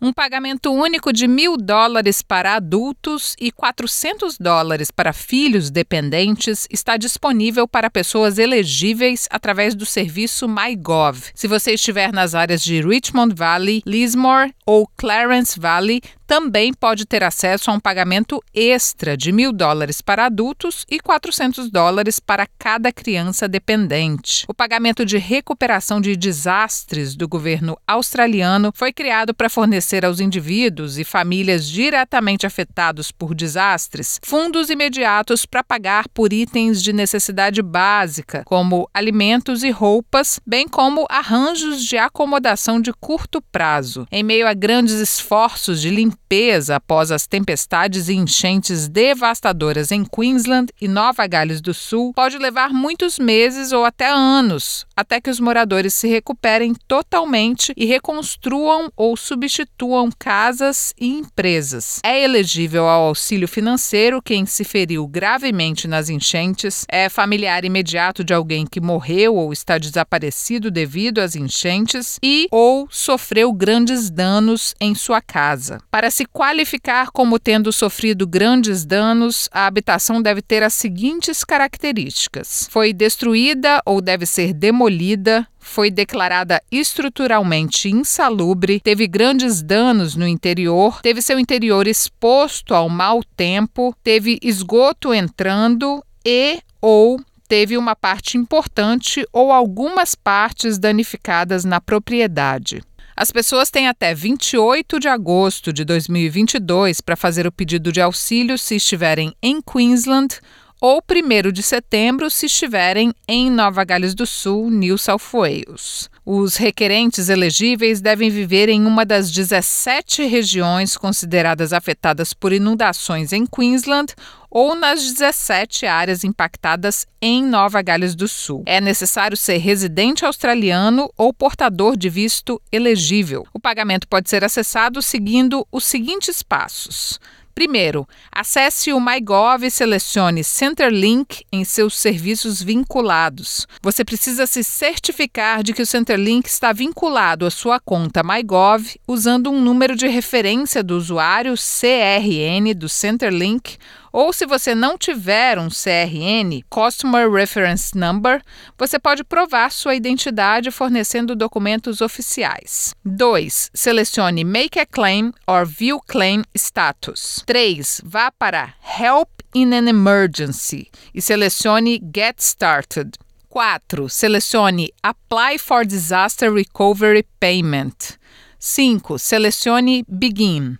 Um pagamento único de mil dólares para adultos e 400 dólares para filhos dependentes está disponível para pessoas elegíveis através do serviço MyGov. Se você estiver nas áreas de Richmond Valley, Lismore ou Clarence Valley, também pode ter acesso a um pagamento extra de mil dólares para adultos e 400 dólares para cada criança dependente. O pagamento de recuperação de desastres do governo australiano foi criado para fornecer aos indivíduos e famílias diretamente afetados por desastres fundos imediatos para pagar por itens de necessidade básica, como alimentos e roupas, bem como arranjos de acomodação de curto prazo. Em meio a grandes esforços de limpeza limpeza após as tempestades e enchentes devastadoras em Queensland e Nova Gales do Sul pode levar muitos meses ou até anos até que os moradores se recuperem totalmente e reconstruam ou substituam casas e empresas. É elegível ao auxílio financeiro quem se feriu gravemente nas enchentes, é familiar imediato de alguém que morreu ou está desaparecido devido às enchentes e ou sofreu grandes danos em sua casa. Para se qualificar como tendo sofrido grandes danos, a habitação deve ter as seguintes características: foi destruída ou deve ser demolida, foi declarada estruturalmente insalubre, teve grandes danos no interior, teve seu interior exposto ao mau tempo, teve esgoto entrando e ou teve uma parte importante ou algumas partes danificadas na propriedade. As pessoas têm até 28 de agosto de 2022 para fazer o pedido de auxílio se estiverem em Queensland ou 1 de setembro se estiverem em Nova Gales do Sul, New South Wales. Os requerentes elegíveis devem viver em uma das 17 regiões consideradas afetadas por inundações em Queensland ou nas 17 áreas impactadas em Nova Gales do Sul. É necessário ser residente australiano ou portador de visto elegível. O pagamento pode ser acessado seguindo os seguintes passos. Primeiro, acesse o MyGov e selecione Centerlink em seus serviços vinculados. Você precisa se certificar de que o Centerlink está vinculado à sua conta MyGov usando um número de referência do usuário CRN do Centerlink ou se você não tiver um CRN, Customer Reference Number, você pode provar sua identidade fornecendo documentos oficiais. 2. Selecione Make a Claim or View Claim Status. 3. Vá para Help in an Emergency e selecione Get Started. 4. Selecione Apply for Disaster Recovery Payment. 5. Selecione Begin.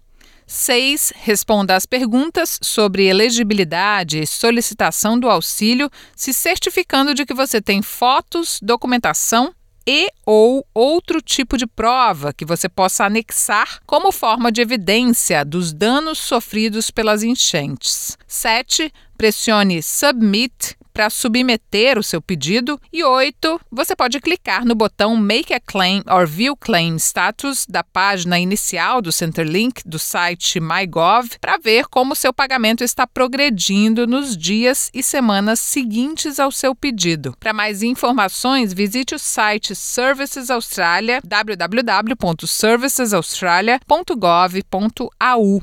6. Responda às perguntas sobre elegibilidade e solicitação do auxílio, se certificando de que você tem fotos, documentação e ou outro tipo de prova que você possa anexar como forma de evidência dos danos sofridos pelas enchentes. 7. Pressione Submit para submeter o seu pedido. E oito, você pode clicar no botão Make a Claim or View Claim Status da página inicial do Centerlink do site MyGov para ver como seu pagamento está progredindo nos dias e semanas seguintes ao seu pedido. Para mais informações, visite o site Services Australia www.servicesaustralia.gov.au.